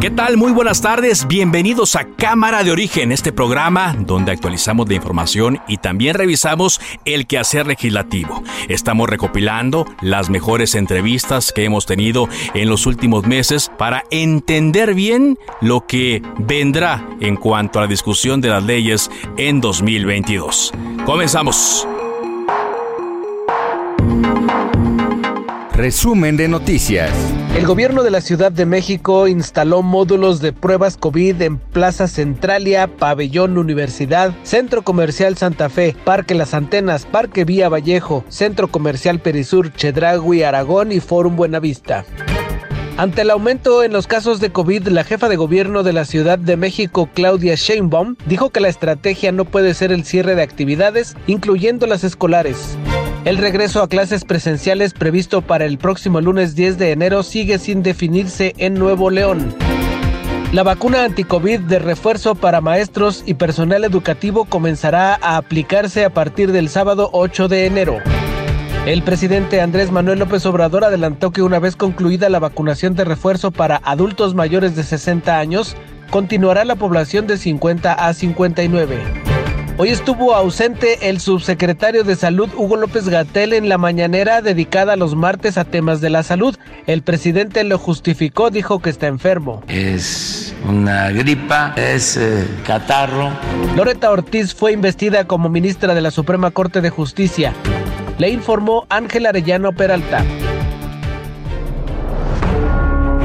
¿Qué tal? Muy buenas tardes. Bienvenidos a Cámara de Origen, este programa donde actualizamos la información y también revisamos el quehacer legislativo. Estamos recopilando las mejores entrevistas que hemos tenido en los últimos meses para entender bien lo que vendrá en cuanto a la discusión de las leyes en 2022. Comenzamos. Resumen de noticias. El gobierno de la Ciudad de México instaló módulos de pruebas COVID en Plaza Centralia, Pabellón Universidad, Centro Comercial Santa Fe, Parque Las Antenas, Parque Vía Vallejo, Centro Comercial Perisur, Chedragui, Aragón y Forum Buenavista. Ante el aumento en los casos de COVID, la jefa de gobierno de la Ciudad de México, Claudia Sheinbaum, dijo que la estrategia no puede ser el cierre de actividades, incluyendo las escolares. El regreso a clases presenciales previsto para el próximo lunes 10 de enero sigue sin definirse en Nuevo León. La vacuna anticovid de refuerzo para maestros y personal educativo comenzará a aplicarse a partir del sábado 8 de enero. El presidente Andrés Manuel López Obrador adelantó que una vez concluida la vacunación de refuerzo para adultos mayores de 60 años, continuará la población de 50 a 59. Hoy estuvo ausente el subsecretario de Salud Hugo López Gatel en la mañanera dedicada los martes a temas de la salud. El presidente lo justificó, dijo que está enfermo. Es una gripa, es eh, catarro. Loreta Ortiz fue investida como ministra de la Suprema Corte de Justicia. Le informó Ángel Arellano Peralta.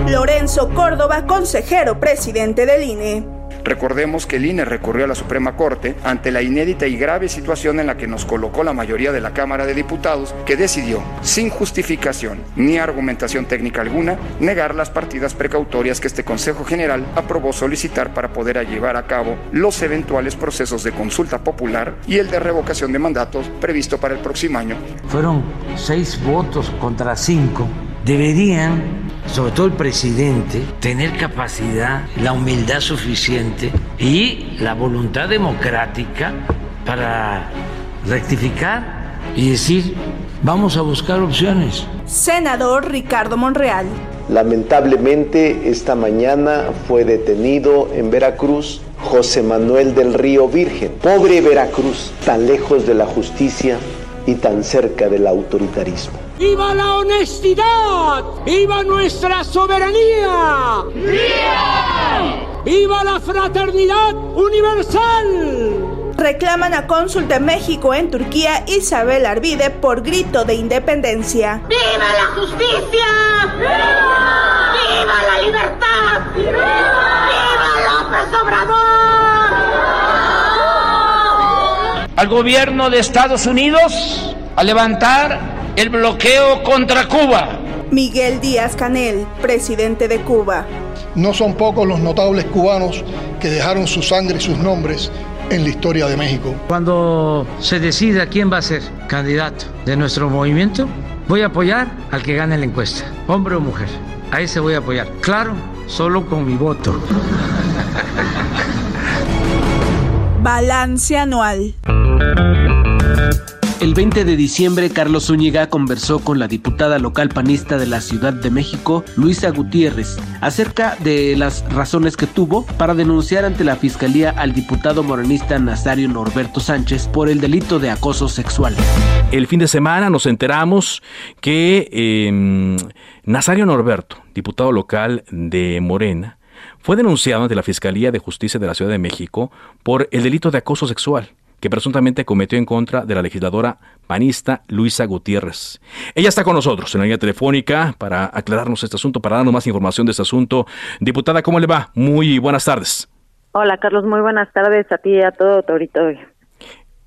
Lorenzo Córdoba, consejero presidente del INE. Recordemos que el INE recurrió a la Suprema Corte ante la inédita y grave situación en la que nos colocó la mayoría de la Cámara de Diputados, que decidió, sin justificación ni argumentación técnica alguna, negar las partidas precautorias que este Consejo General aprobó solicitar para poder llevar a cabo los eventuales procesos de consulta popular y el de revocación de mandatos previsto para el próximo año. Fueron seis votos contra cinco. Deberían sobre todo el presidente, tener capacidad, la humildad suficiente y la voluntad democrática para rectificar y decir, vamos a buscar opciones. Senador Ricardo Monreal. Lamentablemente, esta mañana fue detenido en Veracruz José Manuel del Río Virgen. Pobre Veracruz, tan lejos de la justicia y tan cerca del autoritarismo. ¡Viva la honestidad! ¡Viva nuestra soberanía! ¡Viva! ¡Viva la fraternidad universal! Reclaman a cónsul de México en Turquía Isabel Arvide por grito de independencia. ¡Viva la justicia! ¡Viva! ¡Viva la libertad! ¡Viva! ¡Viva López Obrador! Al gobierno de Estados Unidos a levantar el bloqueo contra Cuba. Miguel Díaz Canel, presidente de Cuba. No son pocos los notables cubanos que dejaron su sangre y sus nombres en la historia de México. Cuando se decida quién va a ser candidato de nuestro movimiento, voy a apoyar al que gane la encuesta, hombre o mujer. A ese voy a apoyar. Claro, solo con mi voto. Balance anual. El 20 de diciembre, Carlos Zúñiga conversó con la diputada local panista de la Ciudad de México, Luisa Gutiérrez, acerca de las razones que tuvo para denunciar ante la Fiscalía al diputado morenista Nazario Norberto Sánchez por el delito de acoso sexual. El fin de semana nos enteramos que eh, Nazario Norberto, diputado local de Morena, fue denunciado ante la Fiscalía de Justicia de la Ciudad de México por el delito de acoso sexual que presuntamente cometió en contra de la legisladora panista Luisa Gutiérrez. Ella está con nosotros en la línea telefónica para aclararnos este asunto, para darnos más información de este asunto. Diputada, ¿cómo le va? Muy buenas tardes. Hola, Carlos, muy buenas tardes a ti y a todo tu auditorio.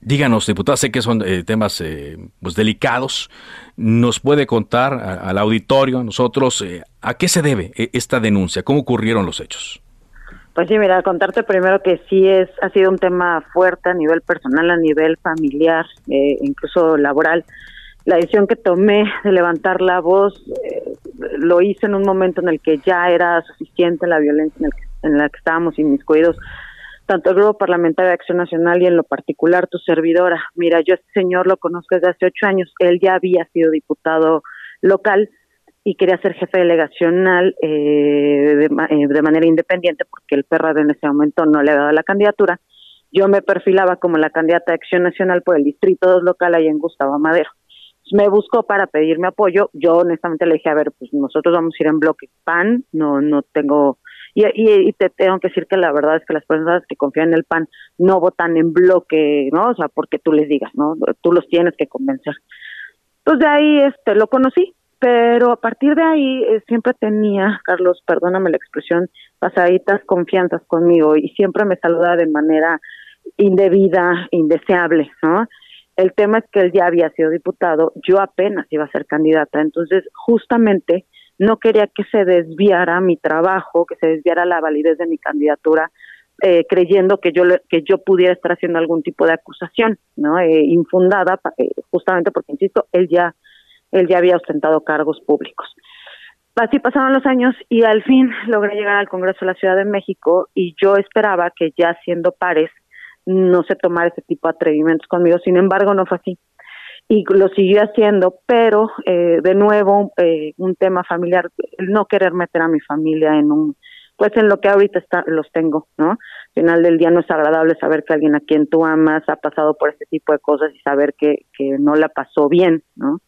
Díganos, diputada, sé que son eh, temas eh, pues delicados. ¿Nos puede contar al auditorio, a nosotros, eh, a qué se debe esta denuncia? ¿Cómo ocurrieron los hechos? Pues sí, mira, contarte primero que sí es ha sido un tema fuerte a nivel personal, a nivel familiar, incluso laboral. La decisión que tomé de levantar la voz lo hice en un momento en el que ya era suficiente la violencia en, en la que estábamos inmiscuidos tanto el Grupo Parlamentario de Acción Nacional y en lo particular tu servidora. Mira, yo este señor lo conozco desde hace ocho años, él ya había sido diputado local y quería ser jefe delegacional eh, eh, de, manera independiente porque el PRD en ese momento no le dado la candidatura. Yo me perfilaba como la candidata de Acción Nacional por el Distrito 2 local ahí en Gustavo Madero. Me buscó para pedirme apoyo. Yo honestamente le dije, a ver, pues nosotros vamos a ir en bloque PAN, no no tengo y, te tengo que decir que la verdad es que las personas que confían en el PAN no votan en bloque, ¿no? O sea, porque tú les digas, ¿no? Tú los tienes que convencer. Entonces de ahí este, lo conocí, pero a partir de ahí eh, siempre tenía, Carlos, perdóname la expresión, pasaditas confianzas conmigo y siempre me saludaba de manera indebida, indeseable, ¿no? El tema es que él ya había sido diputado, yo apenas iba a ser candidata, entonces justamente no quería que se desviara mi trabajo, que se desviara la validez de mi candidatura, eh, creyendo que yo que yo pudiera estar haciendo algún tipo de acusación, ¿no? Eh, infundada, eh, justamente porque insisto, él ya él ya había ostentado cargos públicos. Así pasaron los años y al fin logré llegar al Congreso de la Ciudad de México y yo esperaba que ya siendo pares no se tomara ese tipo de atrevimentos conmigo. Sin embargo, no fue así y lo siguió haciendo, pero eh, de nuevo eh, un tema familiar, el no querer meter a mi familia en un, pues en lo que ahorita está, los tengo, ¿no? Al final del día no es agradable saber que alguien a quien tú amas ha pasado por este tipo de cosas y saber que, que no la pasó bien, ¿no?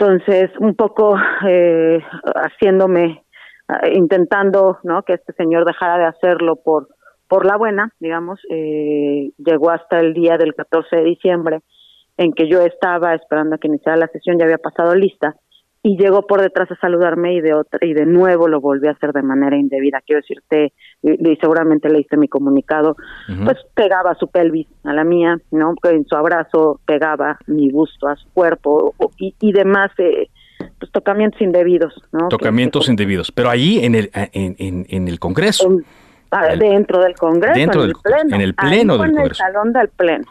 Entonces, un poco eh, haciéndome, eh, intentando, ¿no? Que este señor dejara de hacerlo por, por la buena, digamos, eh, llegó hasta el día del 14 de diciembre, en que yo estaba esperando a que iniciara la sesión, ya había pasado lista, y llegó por detrás a saludarme y de otra, y de nuevo lo volví a hacer de manera indebida. Quiero decirte, y, seguramente leíste mi comunicado, pues pegaba su pelvis a la mía, ¿no? En su abrazo pegaba mi busto a su cuerpo y, y demás. Eh, pues tocamientos indebidos, ¿no? Tocamientos indebidos, pero ahí en el en, en, el Congreso. Ah, dentro del Congreso, dentro en del, el pleno, en el pleno del en el salón del pleno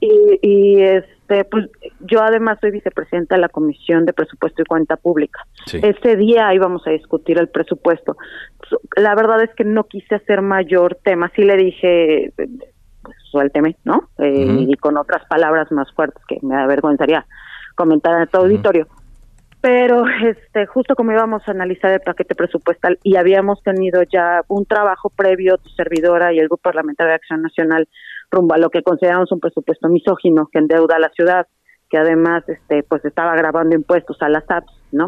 y, y, este pues yo además soy vicepresidenta de la Comisión de Presupuesto y Cuenta Pública. Ese día íbamos a discutir el presupuesto. La verdad es que no quise hacer mayor tema, sí le dije pues, suélteme, ¿no? Eh, y con otras palabras más fuertes que me avergonzaría comentar en todo auditorio. Pero este justo como íbamos a analizar el paquete presupuestal y habíamos tenido ya un trabajo previo tu servidora y el Grupo Parlamentario de Acción Nacional rumbo a lo que consideramos un presupuesto misógino que endeuda a la ciudad, que además este pues estaba grabando impuestos a las apps, ¿no?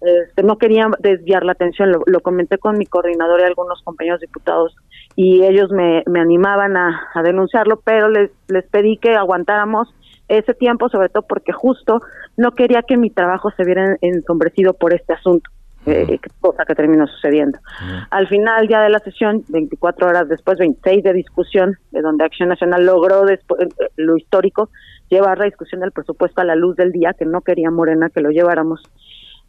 este, no quería desviar la atención, lo, comenté con mi coordinador y algunos compañeros diputados y ellos me, me animaban a, denunciarlo, pero les, les pedí que aguantáramos ese tiempo, sobre todo porque justo no quería que mi trabajo se viera ensombrecido por este asunto. Eh, cosa que terminó sucediendo. Al final ya de la sesión, 24 horas después, 26 de discusión, de donde Acción Nacional logró después, eh, lo histórico, llevar la discusión del presupuesto a la luz del día, que no quería Morena que lo lleváramos.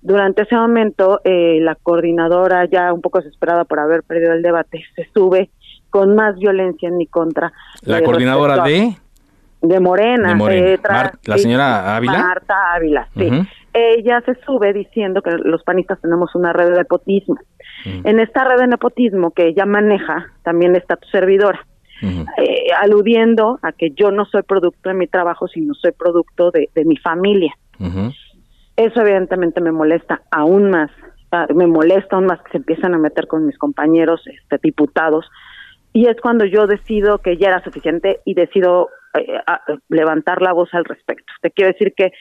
Durante ese momento, eh, la coordinadora, ya un poco desesperada por haber perdido el debate, se sube con más violencia en mi contra. ¿La coordinadora de? De Morena. la señora Ávila. Marta Ávila, sí ella se sube diciendo que los panistas tenemos una red de nepotismo. Mm. En esta red de nepotismo que ella maneja, también está tu servidora, eh, aludiendo a que yo no soy producto de mi trabajo, sino soy producto de, mi familia. Eso evidentemente me molesta aún más, ah, me molesta aún más que se empiezan a meter con mis compañeros este, diputados, y es cuando yo decido que ya era suficiente y decido eh, levantar la voz al respecto. Te quiero decir que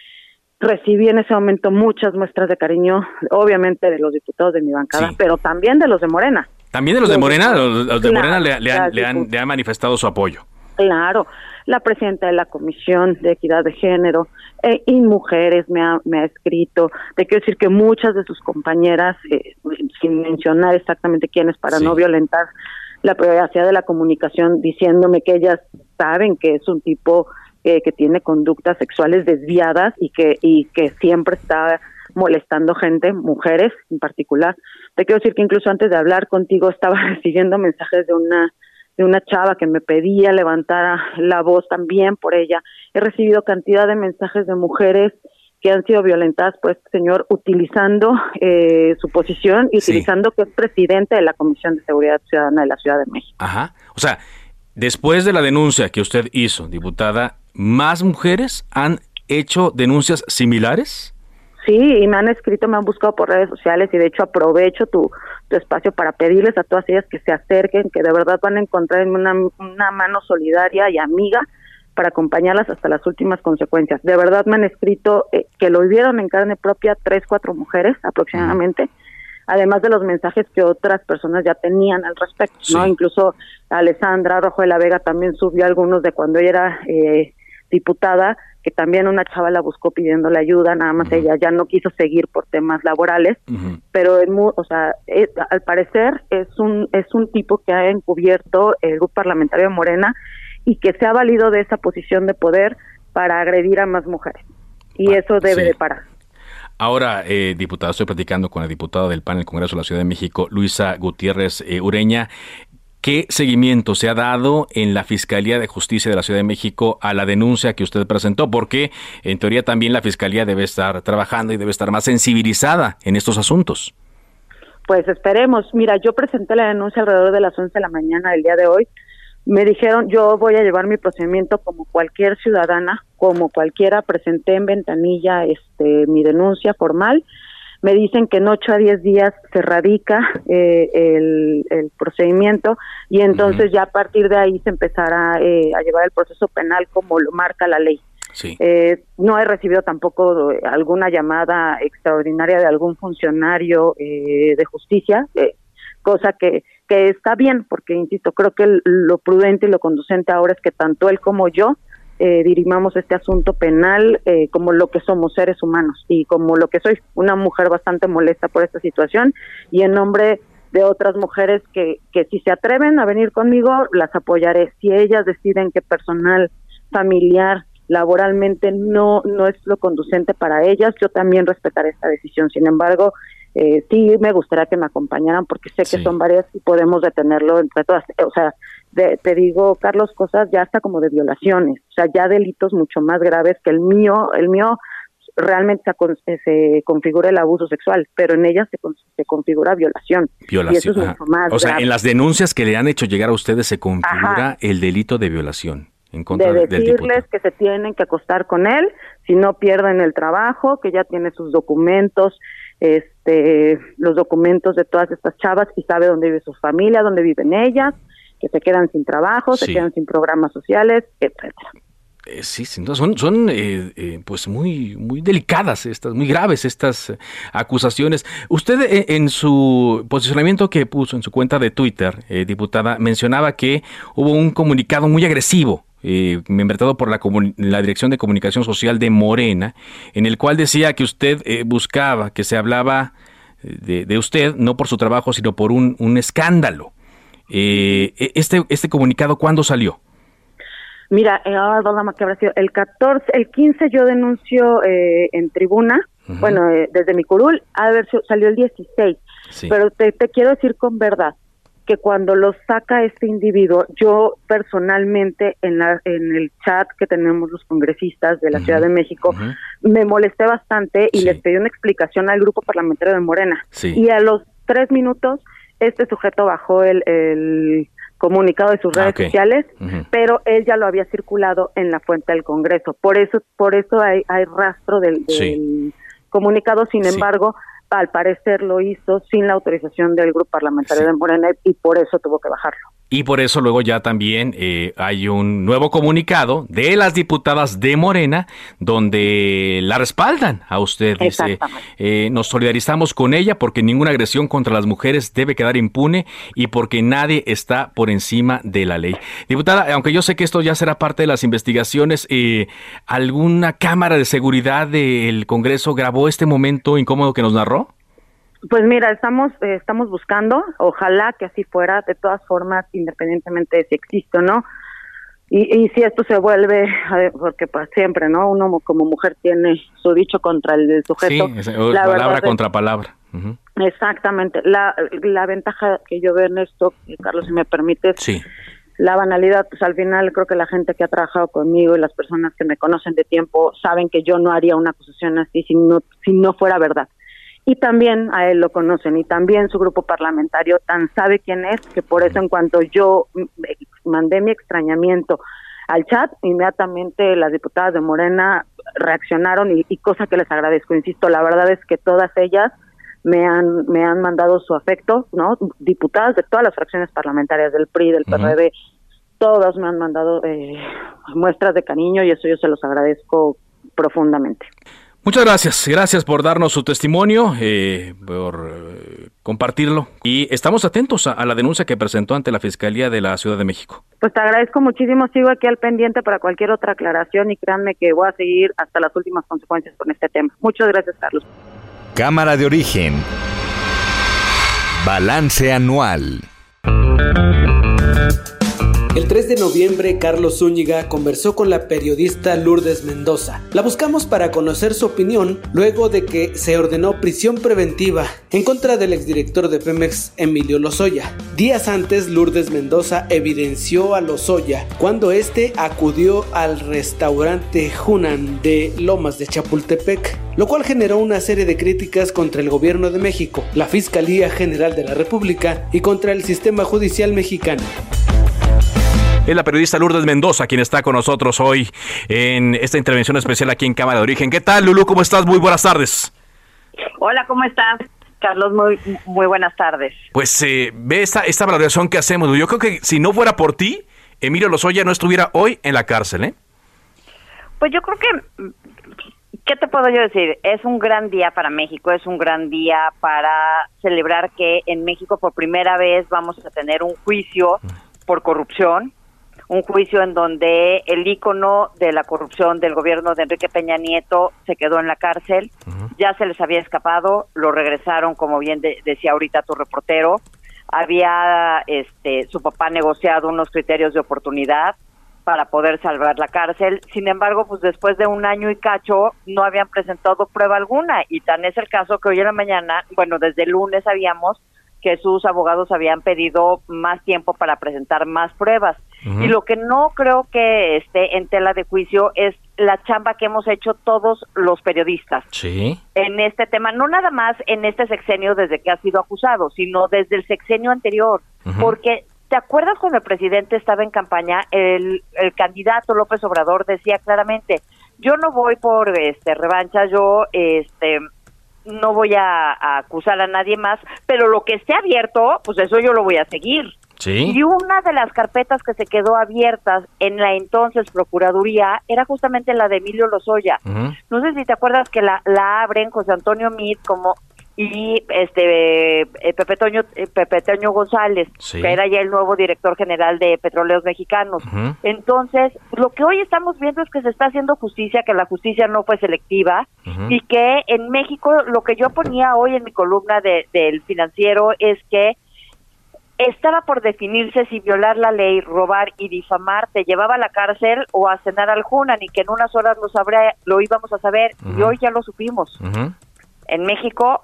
recibí en ese momento muchas muestras de cariño, obviamente de los diputados de mi bancada, pero también de los de Morena. También de los de Morena, los, de Morena le, han, le, han, manifestado su apoyo. Claro, la presidenta de la Comisión de Equidad de Género eh, y Mujeres me ha, me ha escrito. Te quiero decir que muchas de sus compañeras, eh, sin mencionar exactamente quiénes para no violentar la privacidad de la comunicación, diciéndome que ellas saben que es un tipo eh, que tiene conductas sexuales desviadas y que, y que siempre está molestando gente, mujeres en particular. Te quiero decir que incluso antes de hablar contigo estaba recibiendo mensajes de una de una chava que me pedía levantar la voz también por ella. He recibido cantidad de mensajes de mujeres que han sido violentadas por este señor utilizando eh, su posición y utilizando que es presidente de la Comisión de Seguridad Ciudadana de la Ciudad de México. Ajá. O sea, después de la denuncia que usted hizo, diputada, ¿más mujeres han hecho denuncias similares? Sí, y me han escrito, me han buscado por redes sociales y de hecho aprovecho tu, tu espacio para pedirles a todas ellas que se acerquen, que de verdad van a encontrar una, una mano solidaria y amiga para acompañarlas hasta las últimas consecuencias. De verdad me han escrito eh, que lo vieron en carne propia tres, cuatro mujeres aproximadamente, además de los mensajes que otras personas ya tenían al respecto, ¿no? Incluso Alessandra Rojo de la Vega también subió algunos de cuando ella era eh, diputada, que también una chava la buscó pidiéndole ayuda, nada más ella ya no quiso seguir por temas laborales, pero es o sea, al parecer es un es un tipo que ha encubierto el grupo parlamentario de Morena y que se ha valido de esa posición de poder para agredir a más mujeres. Y eso debe de parar. Ahora, eh, diputada, estoy platicando con la diputada del PAN del Congreso de la Ciudad de México, Luisa Gutiérrez eh, Ureña. ¿Qué seguimiento se ha dado en la Fiscalía de Justicia de la Ciudad de México a la denuncia que usted presentó? Porque en teoría también la Fiscalía debe estar trabajando y debe estar más sensibilizada en estos asuntos. Pues esperemos. Mira, yo presenté la denuncia alrededor de las 11 de la mañana del día de hoy. Me dijeron, yo voy a llevar mi procedimiento como cualquier ciudadana, como cualquiera, presenté en ventanilla este mi denuncia formal me dicen que en 8 a 10 días se radica eh, el, procedimiento y entonces ya a partir de ahí se empezará eh, a llevar el proceso penal como lo marca la ley. Eh, no he recibido tampoco alguna llamada extraordinaria de algún funcionario de justicia, cosa que, que está bien, porque, insisto, creo que lo prudente y lo conducente ahora es que tanto él como yo eh, dirimamos este asunto penal eh, como lo que somos seres humanos y como lo que soy, una mujer bastante molesta por esta situación y en nombre de otras mujeres que, que si se atreven a venir conmigo, las apoyaré. Si ellas deciden que personal, familiar, laboralmente no, no es lo conducente para ellas, yo también respetaré esta decisión. Sin embargo, eh, sí me gustaría que me acompañaran porque sé que son varias y podemos detenerlo entre todas. O sea, te digo, Carlos, cosas ya hasta como de violaciones, o sea, ya delitos mucho más graves que el mío, el mío realmente se, se configura el abuso sexual, pero en ella se, se configura violación. Violación. o sea, en las denuncias que le han hecho llegar a ustedes se configura el delito de violación. En contra de decirles que se tienen que acostar con él si no pierden el trabajo, que ya tiene sus documentos, este, los documentos de todas estas chavas y sabe dónde vive su familia, dónde viven ellas, que se quedan sin trabajo, se quedan sin programas sociales, etcétera. Eh, sí, son, son eh, eh, pues muy, muy delicadas estas, muy graves estas acusaciones. Usted en su posicionamiento que puso en su cuenta de Twitter, diputada, mencionaba que hubo un comunicado muy agresivo eh, por la, la, Dirección de Comunicación Social de Morena, en el cual decía que usted buscaba, que se hablaba de, de, usted, no por su trabajo, sino por un, un escándalo. Eh, e, este, ¿Este comunicado cuándo salió? Mira, eh, ah, que habrá sido el 14, el 15 yo denuncio eh, en tribuna, bueno, eh, desde mi curul, a ver, salió el 16, pero te, te, quiero decir con verdad que cuando lo saca este individuo, yo personalmente en, la, en el chat que tenemos los congresistas de la Ciudad de México, me molesté bastante y les pedí una explicación al grupo parlamentario de Morena. Y a los tres minutos este sujeto bajó el, comunicado de sus ah, redes sociales, pero él ya lo había circulado en la fuente del Congreso. Por eso, por eso hay, hay rastro del, comunicado. Sin embargo, al parecer lo hizo sin la autorización del grupo parlamentario de Morena y por eso tuvo que bajarlo. Y por eso luego ya también eh, hay un nuevo comunicado de las diputadas de Morena donde la respaldan a usted. Dice, eh, nos solidarizamos con ella porque ninguna agresión contra las mujeres debe quedar impune y porque nadie está por encima de la ley. Diputada, aunque yo sé que esto ya será parte de las investigaciones, eh, ¿alguna cámara de seguridad del Congreso grabó este momento incómodo que nos narró? Pues mira, estamos eh, estamos buscando, ojalá que así fuera, de todas formas, independientemente de si existe o no. Y, y si esto se vuelve, porque pues siempre, ¿no? Uno como mujer tiene su dicho contra el sujeto. Sí, palabra contra palabra. Exactamente. La, la ventaja que yo veo en esto, Carlos, si me permites, sí. la banalidad, pues al final creo que la gente que ha trabajado conmigo y las personas que me conocen de tiempo saben que yo no haría una acusación así si no, si no fuera verdad y también a él lo conocen y también su grupo parlamentario tan sabe quién es que por eso en cuanto yo mandé mi extrañamiento al chat, inmediatamente las diputadas de Morena reaccionaron y, cosa que les agradezco, insisto, la verdad es que todas ellas me han me han mandado su afecto, ¿no? Diputadas de todas las fracciones parlamentarias del PRI, del PRD, todas me han mandado eh, muestras de cariño y eso yo se los agradezco profundamente. Muchas gracias, gracias por darnos su testimonio, eh, por eh, compartirlo y estamos atentos a, la denuncia que presentó ante la Fiscalía de la Ciudad de México. Pues te agradezco muchísimo, sigo aquí al pendiente para cualquier otra aclaración y créanme que voy a seguir hasta las últimas consecuencias con este tema. Muchas gracias, Carlos. Cámara de origen. Balance anual. El 3 de noviembre, Carlos Zúñiga conversó con la periodista Lourdes Mendoza. La buscamos para conocer su opinión luego de que se ordenó prisión preventiva en contra del exdirector de Pemex, Emilio Lozoya. Días antes, Lourdes Mendoza evidenció a Lozoya cuando este acudió al restaurante Hunan de Lomas de Chapultepec, lo cual generó una serie de críticas contra el gobierno de México, la Fiscalía General de la República y contra el sistema judicial mexicano. Es la periodista Lourdes Mendoza quien está con nosotros hoy en esta intervención especial aquí en Cámara de Origen. ¿Qué tal, Lulu? ¿Cómo estás? Muy buenas tardes. Hola, ¿cómo estás? Carlos, muy, muy buenas tardes. Pues eh, ve esta, esta valoración que hacemos. Yo creo que si no fuera por ti, Emilio Lozoya no estuviera hoy en la cárcel, ¿eh? Pues yo creo que, ¿qué te puedo yo decir? Es un gran día para México, es un gran día para celebrar que en México por primera vez vamos a tener un juicio por corrupción un juicio en donde el ícono de la corrupción del gobierno de Enrique Peña Nieto se quedó en la cárcel, ya se les había escapado, lo regresaron, como bien decía ahorita tu reportero, había este su papá negociado unos criterios de oportunidad para poder salvar la cárcel. Sin embargo, pues después de un año y cacho no habían presentado prueba alguna. Y tan es el caso que hoy en la mañana, bueno, desde el lunes sabíamos que sus abogados habían pedido más tiempo para presentar más pruebas. Y lo que no creo que esté en tela de juicio es la chamba que hemos hecho todos los periodistas sí. en este tema, no nada más en este sexenio desde que ha sido acusado, sino desde el sexenio anterior, porque ¿te acuerdas cuando el presidente estaba en campaña? El, el candidato López Obrador decía claramente, yo no voy por este revancha, yo este no voy a, acusar a nadie más, pero lo que esté abierto, pues eso yo lo voy a seguir. ¿Sí? Y una de las carpetas que se quedó abiertas en la entonces Procuraduría era justamente la de Emilio Lozoya. No sé si te acuerdas que la, la abren José Antonio Mit como y este eh, Pepe Toño eh, Pepe Toño González que era ya el nuevo director general de Petróleos Mexicanos. Entonces lo que hoy estamos viendo es que se está haciendo justicia que la justicia no fue selectiva y que en México lo que yo ponía hoy en mi columna de, del financiero es que estaba por definirse si violar la ley, robar y difamar te llevaba a la cárcel o a cenar al Junan y que en unas horas lo sabrá, lo íbamos a saber y hoy ya lo supimos. En México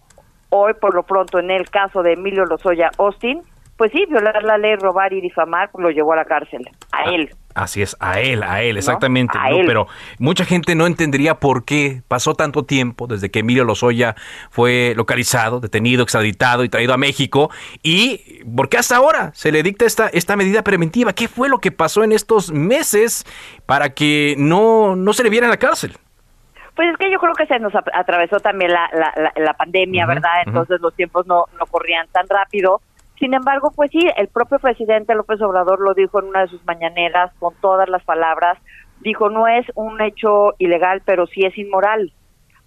Hoy, por lo pronto, en el caso de Emilio Lozoya Austin, pues sí, violar la ley, robar y difamar, pues lo llevó a la cárcel, a ah, él. Así es, a él, a él, exactamente. Pero mucha gente no entendería por qué pasó tanto tiempo desde que Emilio Lozoya fue localizado, detenido, extraditado y traído a México. Y por qué hasta ahora se le dicta esta, esta medida preventiva. ¿Qué fue lo que pasó en estos meses para que no, no se le viera en la cárcel? Pues es que yo creo que se nos atravesó también la, la, la, pandemia, ¿verdad? Entonces los tiempos no, no corrían tan rápido. Sin embargo, pues sí, el propio presidente López Obrador lo dijo en una de sus mañaneras con todas las palabras, dijo, no es un hecho ilegal, pero sí es inmoral.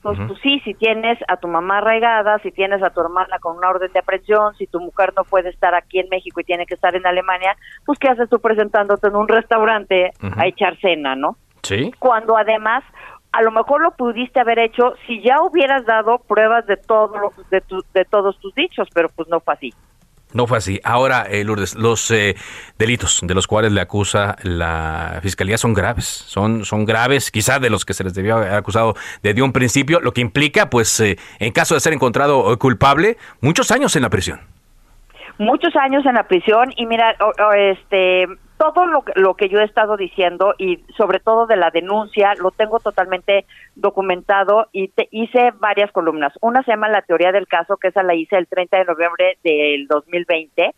Pues sí, si tienes a tu mamá arraigada, si tienes a tu hermana con una orden de aprehensión, si tu mujer no puede estar aquí en México y tiene que estar en Alemania, pues ¿qué haces tú presentándote en un restaurante a echar cena, no? Sí. Cuando además a lo mejor lo pudiste haber hecho si ya hubieras dado pruebas de todo de, de todos tus dichos, pero pues no fue así. No fue así. Ahora, eh, Lourdes, los eh, delitos de los cuales le acusa la fiscalía son graves. Son, son graves, quizá de los que se les debió haber acusado desde un principio, lo que implica, pues, eh, en caso de ser encontrado culpable, muchos años en la prisión. Muchos años en la prisión y mira, este, todo lo, lo que yo he estado diciendo y sobre todo de la denuncia lo tengo totalmente documentado y te hice varias columnas. Una se llama La teoría del caso, que esa la hice el 30 de noviembre del 2020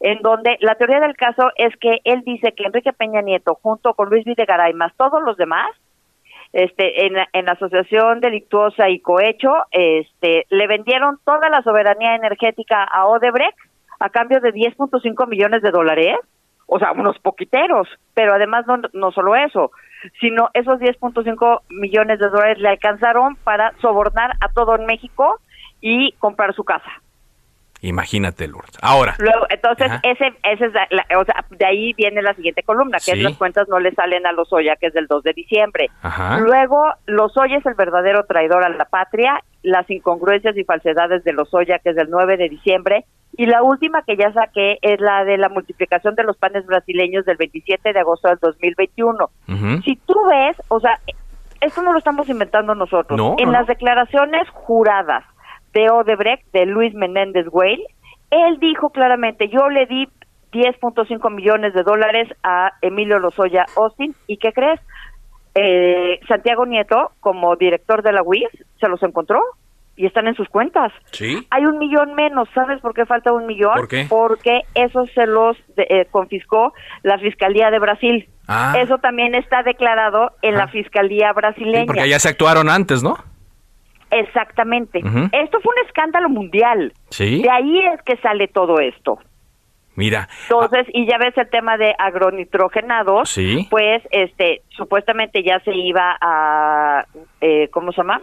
en donde la teoría del caso es que él dice que Enrique Peña Nieto, junto con Luis Videgaray, más todos los demás, este, en, en asociación delictuosa y cohecho, este, le vendieron toda la soberanía energética a Odebrecht a cambio de 10.5 millones de dólares o sea, unos poquiteros, pero además no, no solo eso, sino esos 10.5 millones de dólares le alcanzaron para sobornar a todo en México y comprar su casa. Imagínate, Lourdes. Ahora. Luego, entonces, ese, ese es o sea, de ahí viene la siguiente columna, que es las cuentas no le salen a Lozoya, que es del 2 de diciembre. Luego, Lozoya es el verdadero traidor a la patria, las incongruencias y falsedades de Lozoya, que es del 9 de diciembre. Y la última que ya saqué es la de la multiplicación de los panes brasileños del 27 de agosto del 2021. Si tú ves, o sea, esto no lo estamos inventando nosotros. en las declaraciones juradas de Odebrecht, de Luis Menéndez Güell, él dijo claramente, yo le di 10.5 millones de dólares a Emilio Lozoya Austin, ¿y qué crees? Eh, Santiago Nieto, como director de la UIS, se los encontró y están en sus cuentas. Sí. Hay un millón menos, ¿sabes por qué falta un millón? ¿Por qué? Porque eso se los eh, confiscó la Fiscalía de Brasil. Ah. Eso también está declarado en la Fiscalía brasileña. porque ya se actuaron antes, ¿no? Exactamente. Esto fue un escándalo mundial. Sí. De ahí es que sale todo esto. Mira. Entonces, y ya ves el tema de agronitrogenados, Sí. pues este supuestamente ya se iba a eh, ¿cómo se llama?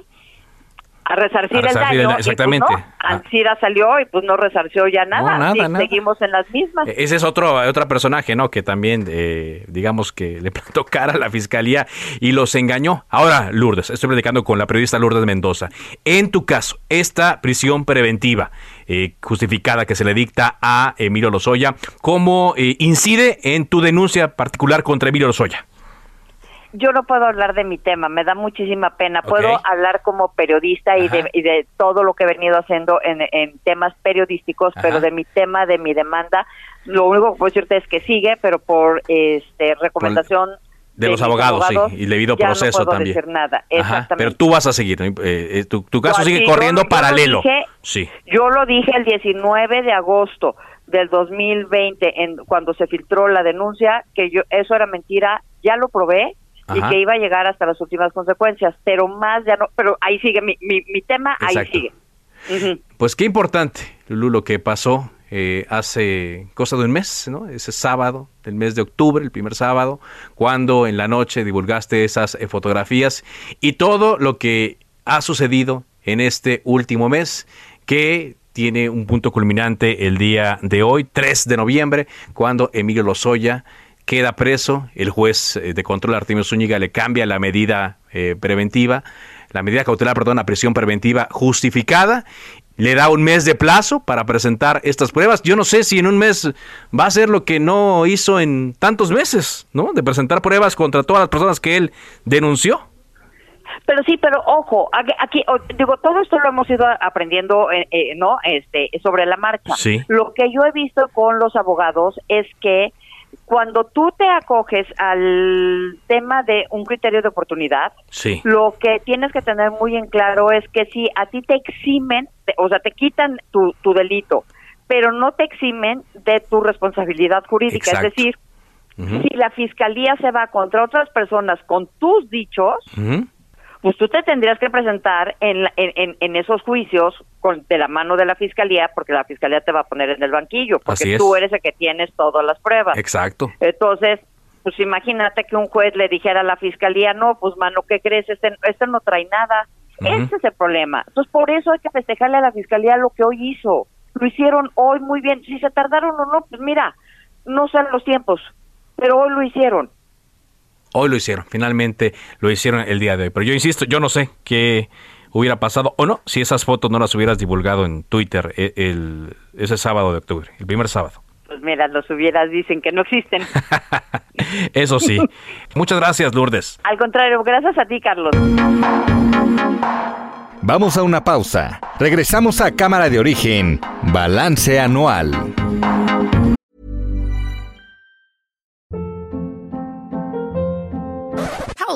A resarcir, A resarcir el el- daño. exactamente. Y pues no, Ancira salió y pues no resarció ya nada. nada, Sí, nada. Seguimos en las mismas. E-, Ese es otro, otro personaje, ¿no? Que también, eh, digamos que le plantó cara a la fiscalía y los engañó. Ahora, Lourdes, estoy platicando con la periodista Lourdes Mendoza. En tu caso, esta prisión preventiva eh, justificada que se le dicta a Emilio Lozoya, ¿cómo eh, incide en tu denuncia particular contra Emilio Lozoya? Yo no puedo hablar de mi tema, me da muchísima pena. Puedo hablar como periodista y de, y de todo lo que he venido haciendo en, en temas periodísticos, pero de mi tema, de mi demanda, lo único que puedo decirte es que sigue, pero por este recomendación De, los abogados, sí, y debido ya proceso no puedo también. decir nada, Ajá, pero tú vas a seguir. Eh, eh, tu, tu caso No, sigue sí, yo corriendo lo- yo lo paralelo. dije- sí. Yo lo dije el 19 de agosto del 2020, en, cuando se filtró la denuncia, que yo eso era mentira, ya lo probé y Ajá. que iba a llegar hasta las últimas consecuencias, pero más ya no, pero ahí sigue mi, mi, mi tema, ahí Exacto. sigue. Ujú. Pues qué importante, Lulu, lo que pasó eh, hace cosa de un mes, ¿no? Ese sábado del mes de octubre, el primer sábado, cuando en la noche divulgaste esas eh, fotografías y todo lo que ha sucedido en este último mes que tiene un punto culminante el día de hoy, 3 de noviembre, cuando Emilio Lozoya queda preso, el juez eh, de control Artemio Zúñiga le cambia la medida eh, preventiva, la medida cautelar, perdón, a prisión preventiva justificada, le da un mes de plazo para presentar estas pruebas. Yo no sé si en un mes va a ser lo que no hizo en tantos meses, ¿no? De presentar pruebas contra todas las personas que él denunció. Pero sí, pero ojo, aquí, digo, todo esto lo hemos ido aprendiendo, eh, eh, ¿no? Este, sobre la marcha. Sí. Lo que yo he visto con los abogados es que cuando tú te acoges al tema de un criterio de oportunidad, Sí. lo que tienes que tener muy en claro es que si a ti te eximen, o sea, te quitan tu, tu delito, pero no te eximen de tu responsabilidad jurídica. Exacto. Es decir, si la fiscalía se va contra otras personas con tus dichos, Ujú. Pues tú te tendrías que presentar en, en- en esos juicios con, de la mano de la fiscalía, porque la fiscalía te va a poner en el banquillo, porque tú eres el que tienes todas las pruebas. Exacto. Entonces, pues imagínate que un juez le dijera a la fiscalía, no, pues mano, ¿qué crees? Este, este no trae nada. Ese es el problema. Entonces, por eso hay que festejarle a la fiscalía lo que hoy hizo. Lo hicieron hoy muy bien. Si se tardaron o no, pues mira, no son los tiempos, pero hoy lo hicieron. Hoy lo hicieron, finalmente lo hicieron el día de hoy. Pero yo insisto, yo no sé qué hubiera pasado o no si esas fotos no las hubieras divulgado en Twitter e, el, ese sábado de octubre, el primer sábado. Pues mira, los hubieras dicen que no existen. Eso sí. Muchas gracias, Lourdes. Al contrario, gracias a ti, Carlos. Vamos a una pausa. Regresamos a Cámara de Origen, Balance Anual.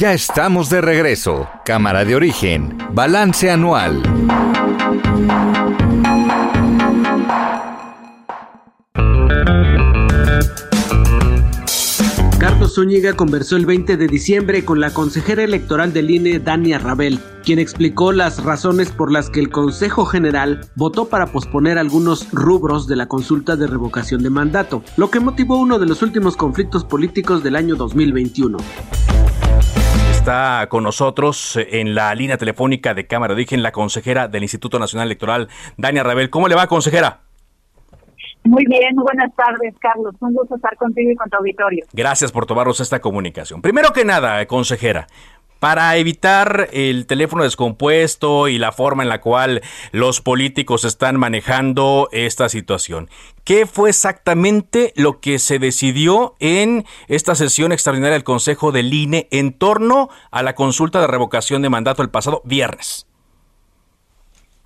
Ya estamos de regreso. Cámara de origen. Balance anual. Zúñiga conversó el 20 de diciembre con la consejera electoral del INE, Dania Rabel, quien explicó las razones por las que el Consejo General votó para posponer algunos rubros de la consulta de revocación de mandato, lo que motivó uno de los últimos conflictos políticos del año 2021 está con nosotros en la línea telefónica de Cámara de Origen la consejera del Instituto Nacional Electoral, Dania Rabel. ¿Cómo le va, consejera? Muy bien, buenas tardes, Carlos. Un gusto estar contigo y con tu auditorio. Gracias por tomarnos esta comunicación. Primero que nada, consejera, para evitar el teléfono descompuesto y la forma en la cual los políticos están manejando esta situación. ¿Qué fue exactamente lo que se decidió en esta sesión extraordinaria del Consejo del INE en torno a la consulta de revocación de mandato el pasado viernes?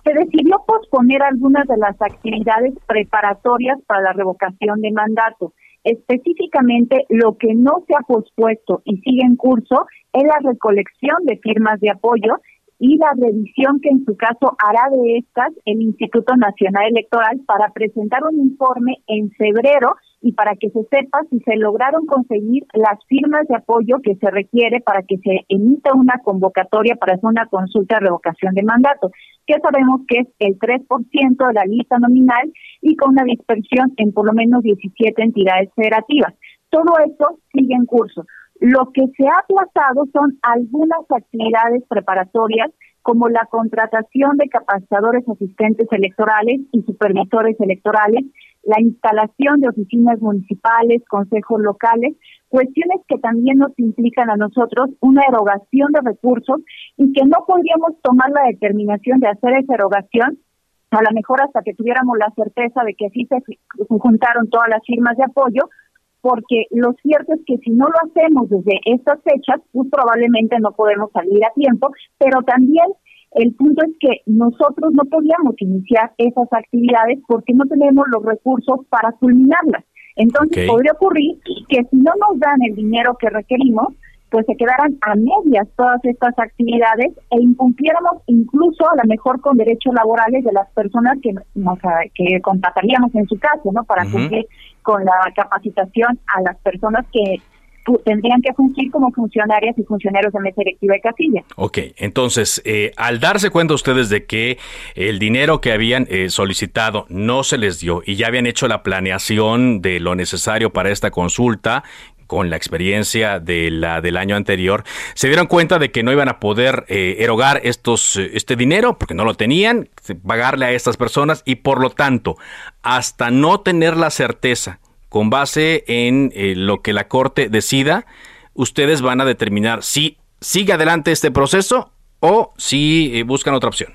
Se decidió posponer algunas de las actividades preparatorias para la revocación de mandato. Específicamente, lo que no se ha pospuesto y sigue en curso es la recolección de firmas de apoyo y la revisión que en su caso hará de estas el Instituto Nacional Electoral para presentar un informe en febrero y para que se sepa si se lograron conseguir las firmas de apoyo que se requiere para que se emita una convocatoria para hacer una consulta de revocación de mandato, que sabemos que es el 3% de la lista nominal y con una dispersión en por lo menos 17 entidades federativas. Todo esto sigue en curso. Lo que se ha aplazado son algunas actividades preparatorias como la contratación de capacitadores asistentes electorales y supervisores electorales, la instalación de oficinas municipales, consejos locales, cuestiones que también nos implican a nosotros una erogación de recursos y que no podríamos tomar la determinación de hacer esa erogación a lo mejor hasta que tuviéramos la certeza de que así se juntaron todas las firmas de apoyo, porque lo cierto es que si no lo hacemos desde estas fechas, pues probablemente no podemos salir a tiempo, pero también el punto es que nosotros no podíamos iniciar esas actividades porque no tenemos los recursos para culminarlas. Entonces podría ocurrir que si no nos dan el dinero que requerimos, pues se quedaran a medias todas estas actividades e incumpliéramos incluso a lo mejor con derechos laborales de las personas que nos que contrataríamos en su caso, ¿no? Para cumplir con la capacitación a las personas que tendrían que fungir como funcionarias y funcionarios de mesa directiva de casilla. Ok, entonces, eh, al darse cuenta ustedes de que el dinero que habían eh, solicitado no se les dio y ya habían hecho la planeación de lo necesario para esta consulta, con la experiencia de la del año anterior, se dieron cuenta de que no iban a poder eh, erogar estos este dinero porque no lo tenían, pagarle a estas personas y por lo tanto, hasta no tener la certeza con base en eh, lo que la Corte decida, ustedes van a determinar si sigue adelante este proceso o si eh, buscan otra opción.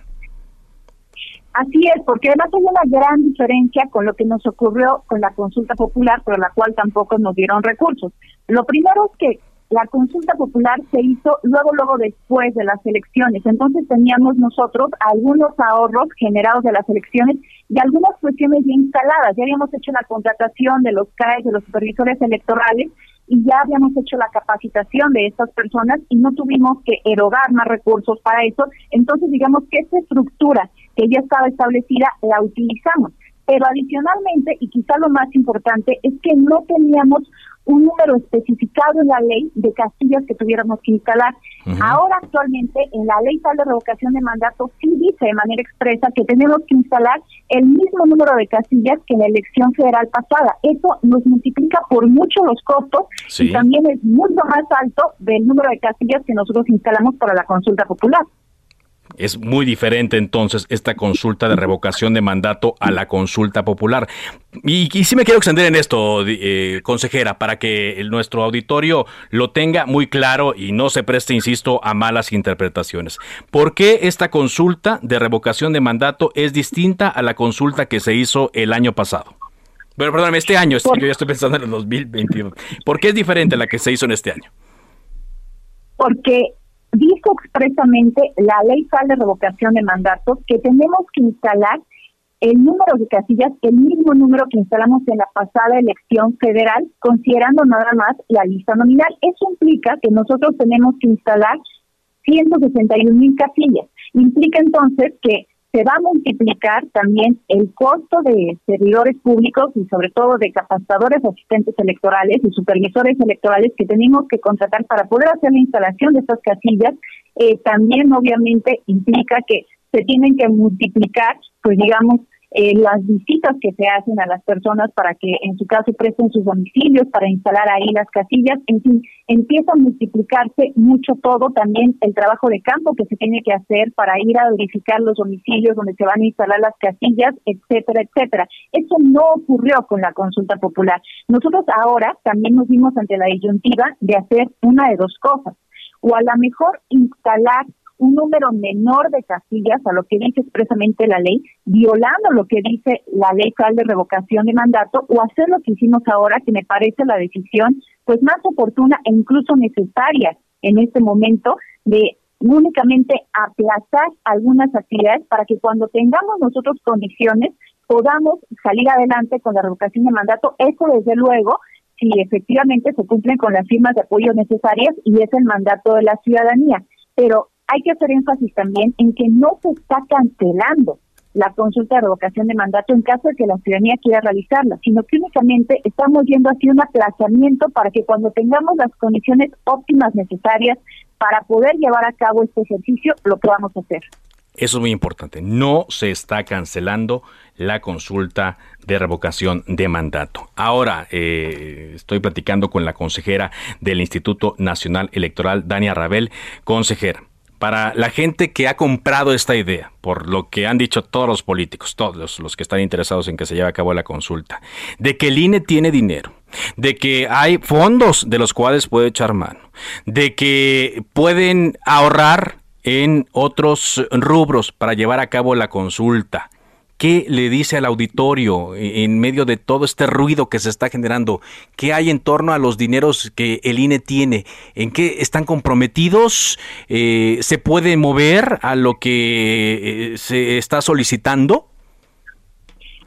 Así es, porque además hay una gran diferencia con lo que nos ocurrió con la consulta popular, por la cual tampoco nos dieron recursos. Lo primero es que la consulta popular se hizo luego, luego después de las elecciones. Entonces teníamos nosotros algunos ahorros generados de las elecciones y algunas cuestiones ya instaladas. Ya habíamos hecho la contratación de los CAE, de los supervisores electorales, y ya habíamos hecho la capacitación de estas personas y no tuvimos que erogar más recursos para eso. Entonces, digamos que esa estructura que ya estaba establecida la utilizamos. Pero adicionalmente, y quizá lo más importante, es que no teníamos un número especificado en la ley de casillas que tuviéramos que instalar. Ahora actualmente en la ley tal de revocación de mandato sí dice de manera expresa que tenemos que instalar el mismo número de casillas que en la elección federal pasada. Eso nos multiplica por mucho los costos y también es mucho más alto del número de casillas que nosotros instalamos para la consulta popular. Es muy diferente entonces esta consulta de revocación de mandato a la consulta popular. Y, sí me quiero extender en esto, eh, consejera, para que nuestro auditorio lo tenga muy claro y no se preste, insisto, a malas interpretaciones. ¿Por qué esta consulta de revocación de mandato es distinta a la consulta que se hizo el año pasado? Bueno, perdóname, este año, yo ya estoy pensando en el 2021. ¿Por qué es diferente a la que se hizo en este año? Porque dice expresamente la ley federal de revocación de mandatos que tenemos que instalar el número de casillas, el mismo número que instalamos en la pasada elección federal, considerando nada más la lista nominal. Eso implica que nosotros tenemos que instalar 161 mil casillas. Implica entonces que se va a multiplicar también el costo de servidores públicos y sobre todo de capacitadores, asistentes electorales y supervisores electorales que tenemos que contratar para poder hacer la instalación de estas casillas. Eh, también obviamente implica que se tienen que multiplicar, pues digamos, eh, las visitas que se hacen a las personas para que en su caso presten sus domicilios, para instalar ahí las casillas, en fin, empieza a multiplicarse mucho todo, también el trabajo de campo que se tiene que hacer para ir a verificar los domicilios donde se van a instalar las casillas, etcétera, etcétera. Eso no ocurrió con la consulta popular. Nosotros ahora también nos vimos ante la disyuntiva de hacer una de dos cosas, o a lo mejor instalar un número menor de casillas a lo que dice expresamente la ley, violando lo que dice la ley federal de revocación de mandato, o hacer lo que hicimos ahora, que me parece la decisión pues más oportuna e incluso necesaria en este momento de únicamente aplazar algunas actividades para que cuando tengamos nosotros condiciones podamos salir adelante con la revocación de mandato. Eso desde luego si efectivamente se cumplen con las firmas de apoyo necesarias y es el mandato de la ciudadanía. Pero hay que hacer énfasis también en que no se está cancelando la consulta de revocación de mandato en caso de que la ciudadanía quiera realizarla, sino que únicamente estamos yendo hacia un aplazamiento para que cuando tengamos las condiciones óptimas necesarias para poder llevar a cabo este ejercicio, lo podamos hacer. Eso es muy importante. No se está cancelando la consulta de revocación de mandato. Ahora eh, estoy platicando con la consejera del Instituto Nacional Electoral, Dania Rabel. Consejera, para la gente que ha comprado esta idea, por lo que han dicho todos los políticos, todos los que están interesados en que se lleve a cabo la consulta, de que el INE tiene dinero, de que hay fondos de los cuales puede echar mano, de que pueden ahorrar en otros rubros para llevar a cabo la consulta, ¿Qué le dice al auditorio en medio de todo este ruido que se está generando? ¿Qué hay en torno a los dineros que el INE tiene? ¿En qué están comprometidos? Eh, ¿Se puede mover a lo que eh, se está solicitando?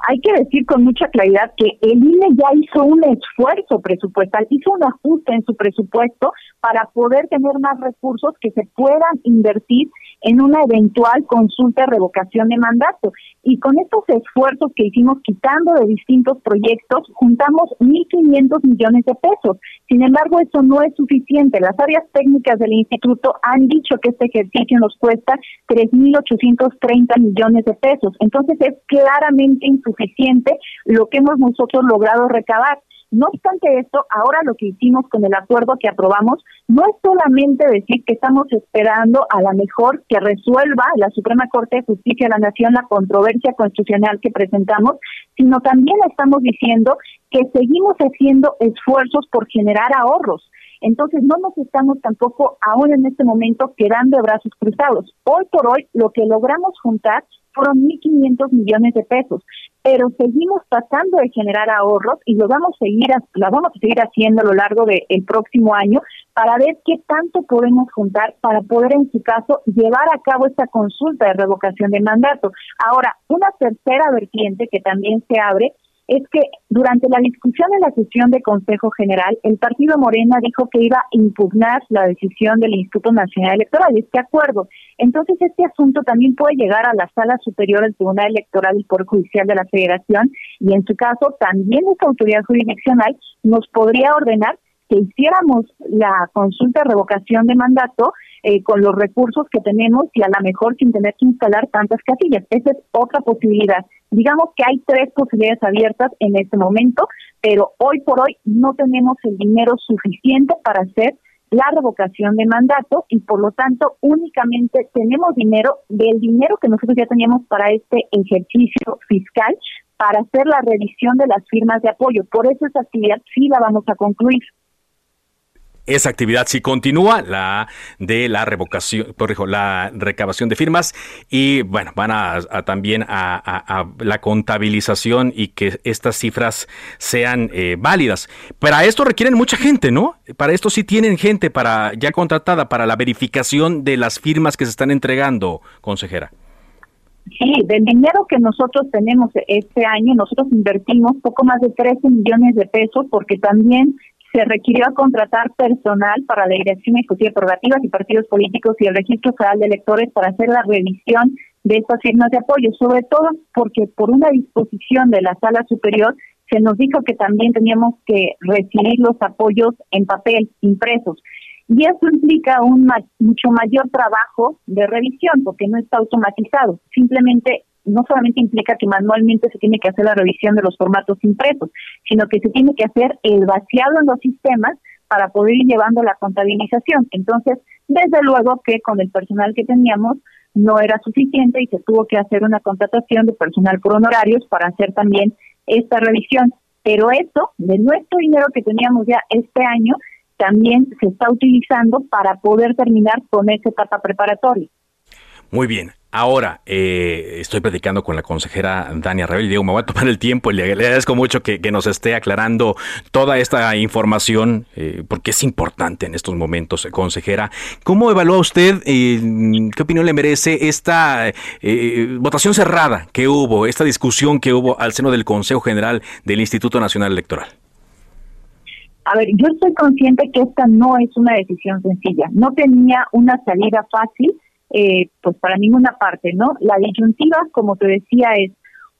hay que decir con mucha claridad que el INE ya hizo un esfuerzo presupuestal, hizo un ajuste en su presupuesto para poder tener más recursos que se puedan invertir en una eventual consulta de revocación de mandato. Y con estos esfuerzos que hicimos quitando de distintos proyectos, juntamos 1.500 millones de pesos. Sin embargo, eso no es suficiente. Las áreas técnicas del instituto han dicho que este ejercicio nos cuesta 3.830 millones de pesos. Entonces es claramente insuficiente lo que hemos nosotros logrado recabar. No obstante esto, ahora lo que hicimos con el acuerdo que aprobamos no es solamente decir que estamos esperando a la mejor que resuelva la Suprema Corte de Justicia de la Nación la controversia constitucional que presentamos, sino también estamos diciendo que seguimos haciendo esfuerzos por generar ahorros. Entonces no nos estamos tampoco aún en este momento quedando de brazos cruzados. Hoy por hoy lo que logramos juntar fueron 1.500 millones de pesos, pero seguimos tratando de generar ahorros y lo vamos a seguir, lo vamos a seguir haciendo a lo largo del próximo año para ver qué tanto podemos juntar para poder, en su caso, llevar a cabo esta consulta de revocación de mandato. Ahora, una tercera vertiente que también se abre es que durante la discusión en la sesión de Consejo General, el partido Morena dijo que iba a impugnar la decisión del Instituto Nacional Electoral, este acuerdo. Entonces, este asunto también puede llegar a la Sala Superior del Tribunal Electoral y Poder Judicial de la Federación, y en su caso, también esta autoridad jurisdiccional nos podría ordenar que hiciéramos la consulta de revocación de mandato eh, con los recursos que tenemos y a lo mejor sin tener que instalar tantas casillas. Esa es otra posibilidad. Digamos que hay tres posibilidades abiertas en este momento, pero hoy por hoy no tenemos el dinero suficiente para hacer la revocación de mandato y por lo tanto únicamente tenemos dinero del dinero que nosotros ya teníamos para este ejercicio fiscal para hacer la revisión de las firmas de apoyo. Por eso esa actividad sí la vamos a concluir esa actividad sí continúa, la de la revocación, corrijo, la recabación de firmas y bueno, van a, también a, la contabilización y que estas cifras sean eh, válidas. Para esto requieren mucha gente, ¿no? Para esto sí tienen gente para ya contratada para la verificación de las firmas que se están entregando, consejera. Sí, del dinero que nosotros tenemos este año, nosotros invertimos poco más de 13 millones de pesos porque también se requirió contratar personal para la Dirección Ejecutiva de Prerrogativas y Partidos Políticos y el Registro Federal de Electores para hacer la revisión de estas firmas de apoyo, sobre todo porque por una disposición de la Sala Superior se nos dijo que también teníamos que recibir los apoyos en papel, impresos. Y eso implica un mucho mayor trabajo de revisión porque no está automatizado. Simplemente no solamente implica que manualmente se tiene que hacer la revisión de los formatos impresos, sino que se tiene que hacer el vaciado en los sistemas para poder ir llevando la contabilización. Entonces, desde luego que con el personal que teníamos no era suficiente y se tuvo que hacer una contratación de personal por honorarios para hacer también esta revisión. Pero eso, de nuestro dinero que teníamos ya este año, también se está utilizando para poder terminar con esa etapa preparatoria. Muy bien. Ahora, eh, estoy platicando con la consejera Dania Rebel y digo, me voy a tomar el tiempo y le, agradezco mucho que, nos esté aclarando toda esta información, eh, porque es importante en estos momentos, consejera. ¿Cómo evalúa usted, eh, qué opinión le merece esta votación cerrada que hubo, esta discusión que hubo al seno del Consejo General del Instituto Nacional Electoral? A ver, yo estoy consciente que esta no es una decisión sencilla, no tenía una salida fácil eh, pues para ninguna parte, ¿no? La disyuntiva, como te decía, es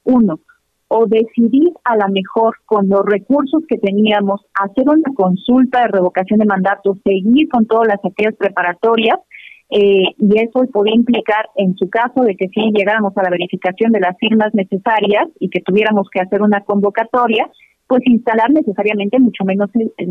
uno, o decidir a la mejor con los recursos que teníamos hacer una consulta de revocación de mandato, seguir con todas las actividades preparatorias, eh, y eso podría implicar, en su caso, de que si llegáramos a la verificación de las firmas necesarias y que tuviéramos que hacer una convocatoria, pues instalar necesariamente mucho menos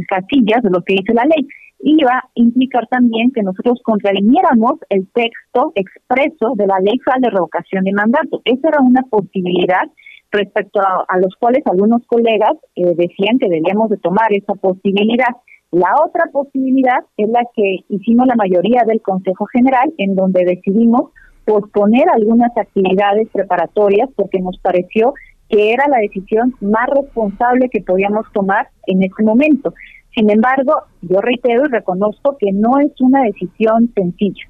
casillas de lo que dice la ley. Iba a implicar también que nosotros contraviniéramos el texto expreso de la ley de revocación de mandato. Esa era una posibilidad respecto a, los cuales algunos colegas eh, decían que debíamos de tomar esa posibilidad. La otra posibilidad es la que hicimos la mayoría del Consejo General, en donde decidimos posponer algunas actividades preparatorias porque nos pareció que era la decisión más responsable que podíamos tomar en ese momento. Sin embargo, yo reitero y reconozco que no es una decisión sencilla.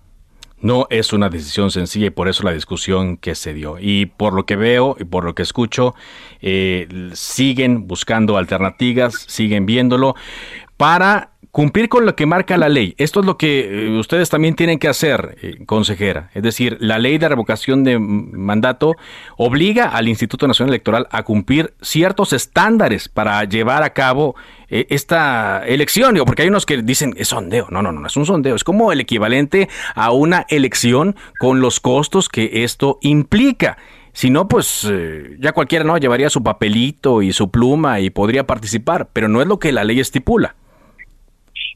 No es una decisión sencilla y por eso la discusión que se dio. Y por lo que veo y por lo que escucho, eh, siguen buscando alternativas, siguen viéndolo para cumplir con lo que marca la ley. Esto es lo que eh, ustedes también tienen que hacer, eh, consejera. Es decir, la ley de revocación de mandato obliga al Instituto Nacional Electoral a cumplir ciertos estándares para llevar a cabo eh, esta elección. Porque hay unos que dicen es sondeo. No, no, no, no es un sondeo. Es como el equivalente a una elección con los costos que esto implica. Si no, pues ya cualquiera no llevaría su papelito y su pluma y podría participar, pero no es lo que la ley estipula.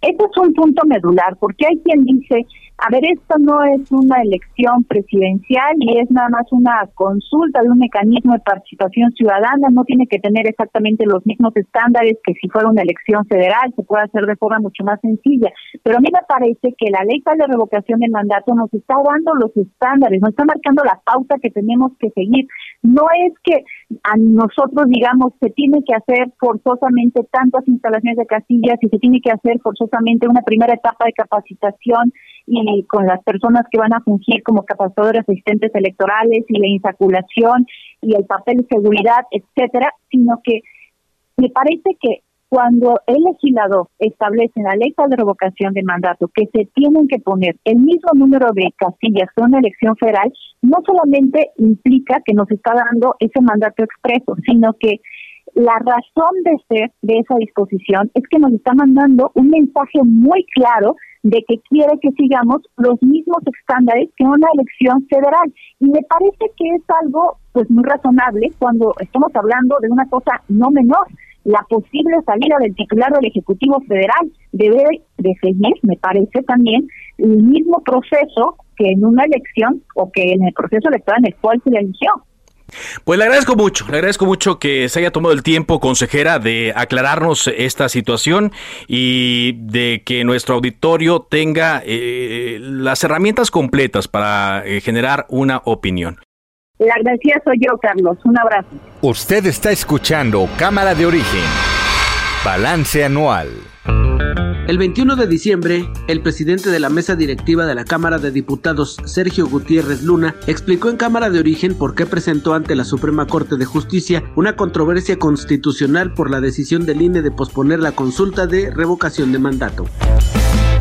Este es un punto medular, porque hay quien dice a ver, esto no es una elección presidencial y es nada más una consulta de un mecanismo de participación ciudadana, no tiene que tener exactamente los mismos estándares que si fuera una elección federal, se puede hacer de forma mucho más sencilla. Pero a mí me parece que la ley para la revocación de mandato nos está dando los estándares, nos está marcando la pauta que tenemos que seguir. No es que a nosotros, digamos, se tiene que hacer forzosamente tantas instalaciones de casillas y se tiene que hacer forzosamente una primera etapa de capacitación y con las personas que van a fungir como capacitadores asistentes electorales y la insaculación y el papel de seguridad, etcétera, sino que me parece que cuando el legislador establece en la ley de revocación de mandato que se tienen que poner el mismo número de casillas que una elección federal, no solamente implica que nos está dando ese mandato expreso, sino que la razón de ser de esa disposición es que nos está mandando un mensaje muy claro de que quiere que sigamos los mismos estándares que una elección federal. Y me parece que es algo pues muy razonable cuando estamos hablando de una cosa no menor. La posible salida del titular del Ejecutivo Federal debe de seguir, me parece también, el mismo proceso que en una elección o que en el proceso electoral en el cual se le eligió. Pues le agradezco mucho, le agradezco mucho que se haya tomado el tiempo, consejera, de aclararnos esta situación y de que nuestro auditorio tenga eh, las herramientas completas para eh, generar una opinión. La agradecida soy yo, Carlos. Un abrazo. Usted está escuchando Cámara de Origen, Balance Anual. El 21 de diciembre, el presidente de la mesa directiva de la Cámara de Diputados, Sergio Gutiérrez Luna, explicó en Cámara de Origen por qué presentó ante la Suprema Corte de Justicia una controversia constitucional por la decisión del INE de posponer la consulta de revocación de mandato.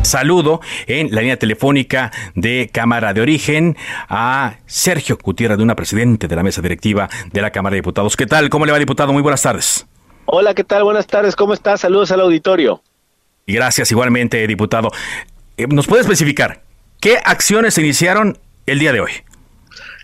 Saludo en la línea telefónica de Cámara de Origen a Sergio Gutiérrez Luna, presidente de la mesa directiva de la Cámara de Diputados. ¿Qué tal? ¿Cómo le va, diputado? Muy buenas tardes. Hola, ¿qué tal? Buenas tardes. ¿Cómo está? Saludos al auditorio. Y gracias igualmente, diputado. Eh, ¿Nos puede especificar qué acciones se iniciaron el día de hoy?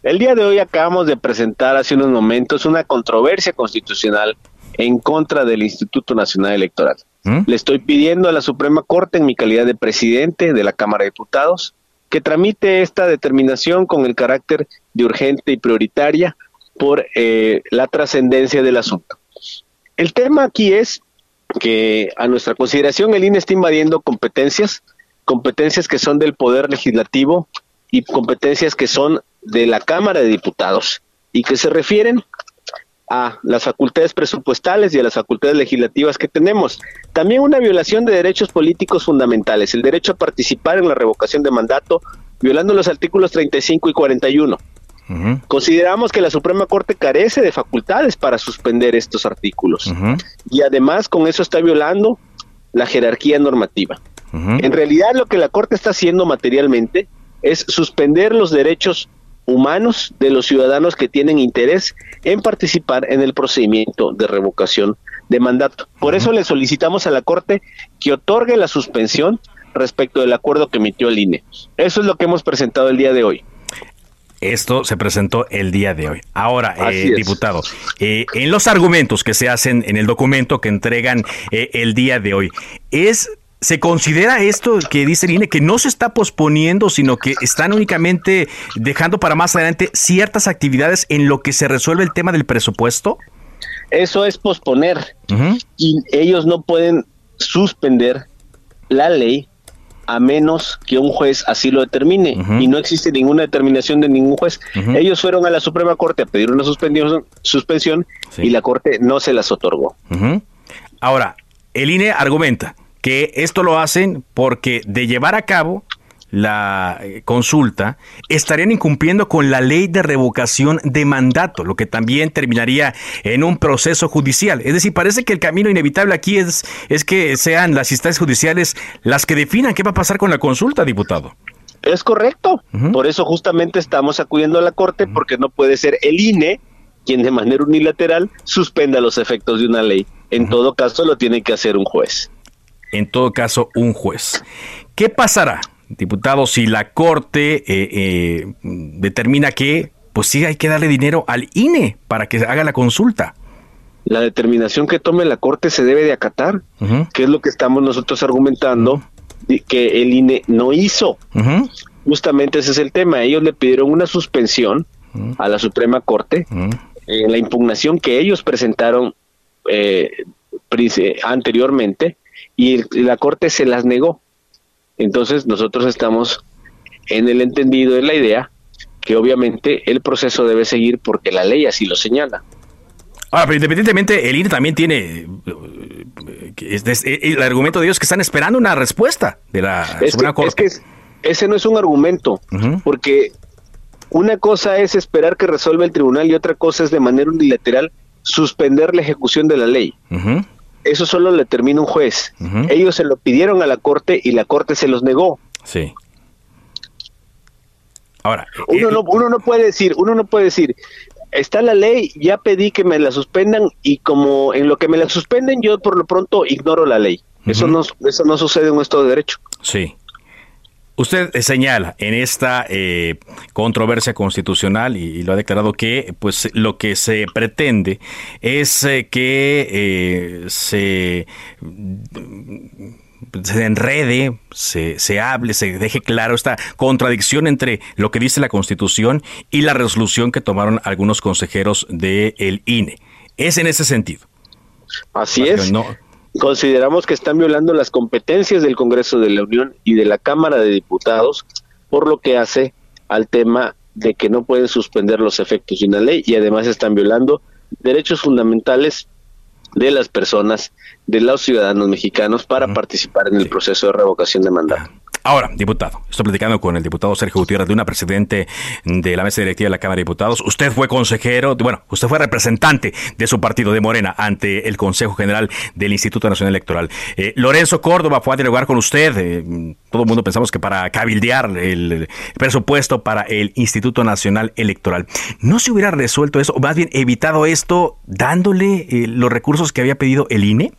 El día de hoy acabamos de presentar hace unos momentos una controversia constitucional en contra del Instituto Nacional Electoral. ¿Mm? Le estoy pidiendo a la Suprema Corte, en mi calidad de presidente de la Cámara de Diputados, que tramite esta determinación con el carácter de urgente y prioritaria por eh, la trascendencia del asunto. El tema aquí es que a nuestra consideración el INE está invadiendo competencias, competencias que son del Poder Legislativo y competencias que son de la Cámara de Diputados y que se refieren a las facultades presupuestales y a las facultades legislativas que tenemos. También una violación de derechos políticos fundamentales, el derecho a participar en la revocación de mandato, violando los artículos 35 y 41. Consideramos que la Suprema Corte carece de facultades para suspender estos artículos y además con eso está violando la jerarquía normativa. En realidad lo que la Corte está haciendo materialmente es suspender los derechos humanos de los ciudadanos que tienen interés en participar en el procedimiento de revocación de mandato. Por eso le solicitamos a la Corte que otorgue la suspensión respecto del acuerdo que emitió el INE. Eso es lo que hemos presentado el día de hoy. Esto se presentó el día de hoy. Ahora, eh, diputado, eh, en los argumentos que se hacen en el documento que entregan eh, el día de hoy, ¿es ¿Se considera esto que dice el INE que no se está posponiendo, sino que están únicamente dejando para más adelante ciertas actividades en lo que se resuelve el tema del presupuesto? Eso es posponer. Y ellos no pueden suspender la ley a menos que un juez así lo determine y no existe ninguna determinación de ningún juez. Ellos fueron a la Suprema Corte a pedir una suspensión, suspensión y la Corte no se las otorgó. Ahora, el INE argumenta que esto lo hacen porque de llevar a cabo la eh, consulta, estarían incumpliendo con la ley de revocación de mandato, lo que también terminaría en un proceso judicial. Es decir, parece que el camino inevitable aquí es, es que sean las instancias judiciales las que definan qué va a pasar con la consulta, diputado. Es correcto. Por eso justamente estamos acudiendo a la Corte, porque no puede ser el INE quien de manera unilateral suspenda los efectos de una ley. En todo caso, lo tiene que hacer un juez. En todo caso, un juez. ¿Qué pasará diputado, si la Corte eh, eh, determina que, pues sí, hay que darle dinero al INE para que haga la consulta. La determinación que tome la Corte se debe de acatar, que es lo que estamos nosotros argumentando que el INE no hizo. Justamente ese es el tema. Ellos le pidieron una suspensión a la Suprema Corte en la impugnación que ellos presentaron eh, anteriormente y la Corte se las negó. Entonces nosotros estamos en el entendido de la idea que obviamente el proceso debe seguir porque la ley así lo señala. Ahora, pero independientemente, el INE también tiene el argumento de ellos que están esperando una respuesta de la Suprema Corte. Es que ese no es un argumento, porque una cosa es esperar que resuelva el tribunal y otra cosa es de manera unilateral suspender la ejecución de la ley. Eso solo le termina un juez. Ellos se lo pidieron a la corte y la corte se los negó. Sí. Ahora, uno, eh, no, uno no puede decir, uno no puede decir, está la ley, ya pedí que me la suspendan y como en lo que me la suspenden yo por lo pronto ignoro la ley. Eso no eso no sucede en un Estado de Derecho. Sí. Usted señala en esta eh, controversia constitucional y, lo ha declarado que pues lo que se pretende es eh, que eh, se se enrede, se, se, hable, se deje claro esta contradicción entre lo que dice la Constitución y la resolución que tomaron algunos consejeros del INE. Es en ese sentido. Así es. Consideramos que están violando las competencias del Congreso de la Unión y de la Cámara de Diputados, por lo que hace al tema de que no pueden suspender los efectos de una ley y además están violando derechos fundamentales de las personas, de los ciudadanos mexicanos para participar en el proceso de revocación de mandato. Ahora, diputado, estoy platicando con el diputado Sergio Gutiérrez de una presidente de la mesa directiva de la Cámara de Diputados. Usted fue consejero, bueno, usted fue representante de su partido de Morena ante el Consejo General del Instituto Nacional Electoral. Eh, Lorenzo Córdoba fue a dialogar con usted. Eh, todo el mundo pensamos que para cabildear el presupuesto para el Instituto Nacional Electoral. ¿No se hubiera resuelto eso, o más bien evitado esto, dándole eh, los recursos que había pedido el INE?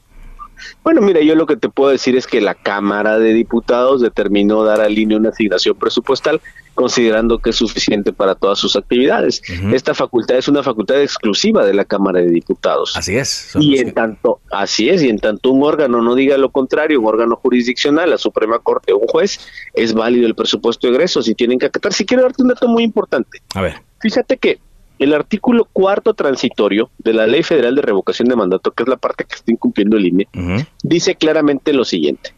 Bueno, mira, yo lo que te puedo decir es que la Cámara de Diputados determinó dar al INE una asignación presupuestal considerando que es suficiente para todas sus actividades. Esta facultad es una facultad exclusiva de la Cámara de Diputados. Así es. Y en tanto, así es, y en tanto un órgano no diga lo contrario, un órgano jurisdiccional, la Suprema Corte o un juez, es válido el presupuesto de egresos y tienen que acatar. Si quiero darte un dato muy importante. A ver. Fíjate que el artículo cuarto transitorio de la Ley Federal de Revocación de Mandato, que es la parte que está incumpliendo el INE, dice claramente lo siguiente.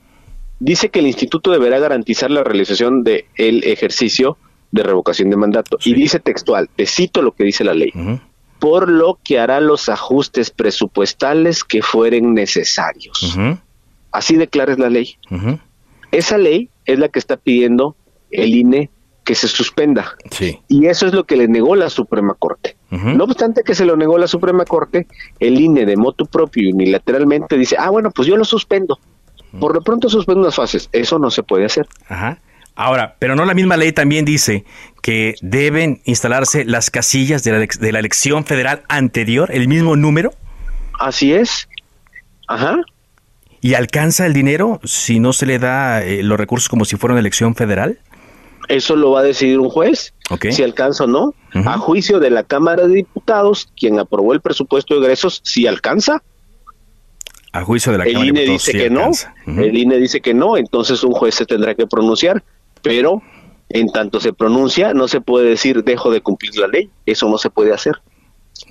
Dice que el instituto deberá garantizar la realización del ejercicio de revocación de mandato. Y dice textual, te cito lo que dice la ley, por lo que hará los ajustes presupuestales que fueren necesarios. Así declara la ley. Esa ley es la que está pidiendo el INE que se suspenda. Y eso es lo que le negó la Suprema Corte. No obstante que se lo negó la Suprema Corte, el INE de motu propio unilateralmente dice, ah, bueno, pues yo lo suspendo. Por lo pronto suspendo unas fases. Eso no se puede hacer. Ajá. Ahora, pero no la misma ley también dice que deben instalarse las casillas de la, de la elección federal anterior, el mismo número. Así es. Ajá. ¿Y alcanza el dinero si no se le da eh, los recursos como si fuera una elección federal? Eso lo va a decidir un juez, si alcanza o no. A juicio de la Cámara de Diputados, quien aprobó el presupuesto de egresos, si alcanza. A juicio de la el Cámara INE dice que no. El INE dice que no, entonces un juez se tendrá que pronunciar, pero en tanto se pronuncia, no se puede decir dejo de cumplir la ley. Eso no se puede hacer.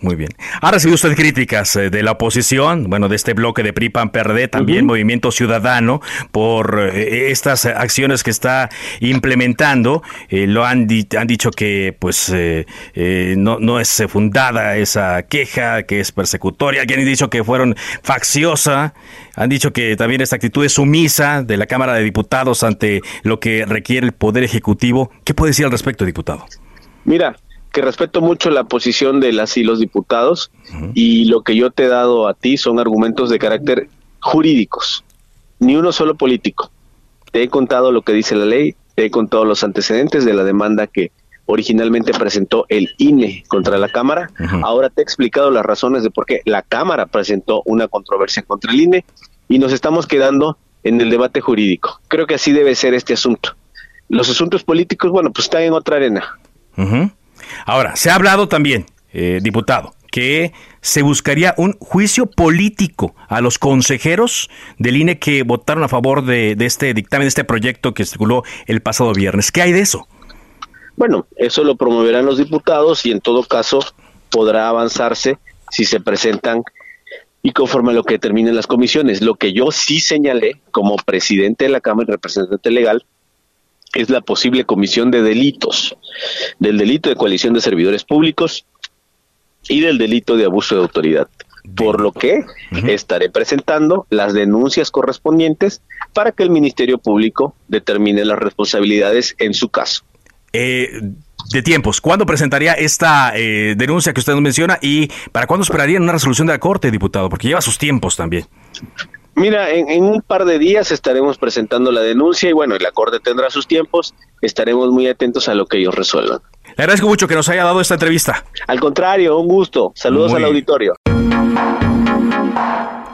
Muy bien. Ha recibido usted críticas eh, de la oposición, bueno, de este bloque de PRI PAN PRD, también Movimiento Ciudadano, por eh, estas acciones que está implementando. Eh, lo han, han dicho que pues no, no es fundada esa queja, que es persecutoria, que han dicho que fueron facciosa, han dicho que también esta actitud es sumisa de la Cámara de Diputados ante lo que requiere el Poder Ejecutivo. ¿Qué puede decir al respecto, diputado? Mira, que respeto mucho la posición de las y los diputados y lo que yo te he dado a ti son argumentos de carácter jurídicos, ni uno solo político. Te he contado lo que dice la ley, te he contado los antecedentes de la demanda que originalmente presentó el INE contra la Cámara. Ahora te he explicado las razones de por qué la Cámara presentó una controversia contra el INE y nos estamos quedando en el debate jurídico. Creo que así debe ser este asunto. Los asuntos políticos, bueno, pues están en otra arena. Ahora, se ha hablado también, eh, diputado, que se buscaría un juicio político a los consejeros del INE que votaron a favor de, de este dictamen, de este proyecto que circuló el pasado viernes. ¿Qué hay de eso? Bueno, eso lo promoverán los diputados y en todo caso podrá avanzarse si se presentan y conforme a lo que determinen las comisiones. Lo que yo sí señalé como presidente de la Cámara y representante legal es la posible comisión de delitos, del delito de coalición de servidores públicos y del delito de abuso de autoridad. Por lo que estaré presentando las denuncias correspondientes para que el Ministerio Público determine las responsabilidades en su caso. Eh, de tiempos, ¿cuándo presentaría esta eh, denuncia que usted nos menciona y para cuándo esperarían una resolución de la Corte, diputado? Porque lleva sus tiempos también. Mira, en, un par de días estaremos presentando la denuncia y bueno, la Corte tendrá sus tiempos, estaremos muy atentos a lo que ellos resuelvan. Le agradezco mucho que nos haya dado esta entrevista. Al contrario, un gusto. Saludos al auditorio.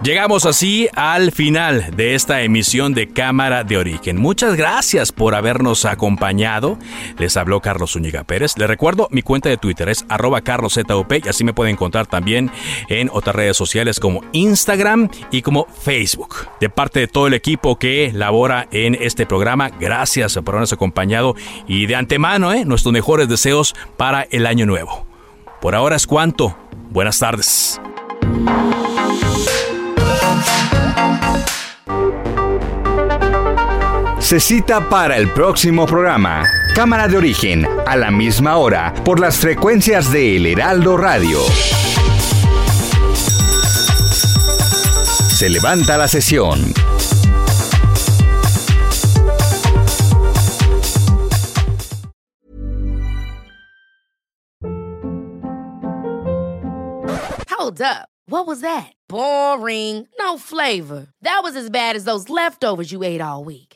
Llegamos así al final de esta emisión de Cámara de Origen. Muchas gracias por habernos acompañado. Les habló Carlos Zúñiga Pérez. Les recuerdo, mi cuenta de Twitter es arroba carloszup y así me pueden encontrar también en otras redes sociales como Instagram y como Facebook. De parte de todo el equipo que labora en este programa, gracias por habernos acompañado y de antemano, ¿eh? nuestros mejores deseos para el año nuevo. Por ahora es cuanto. Buenas tardes. Se cita para el próximo programa. Cámara de origen, a la misma hora, por las frecuencias de El Heraldo Radio. Se levanta la sesión. Hold up. What was that? Boring. No flavor. That was as bad as those leftovers you ate all week.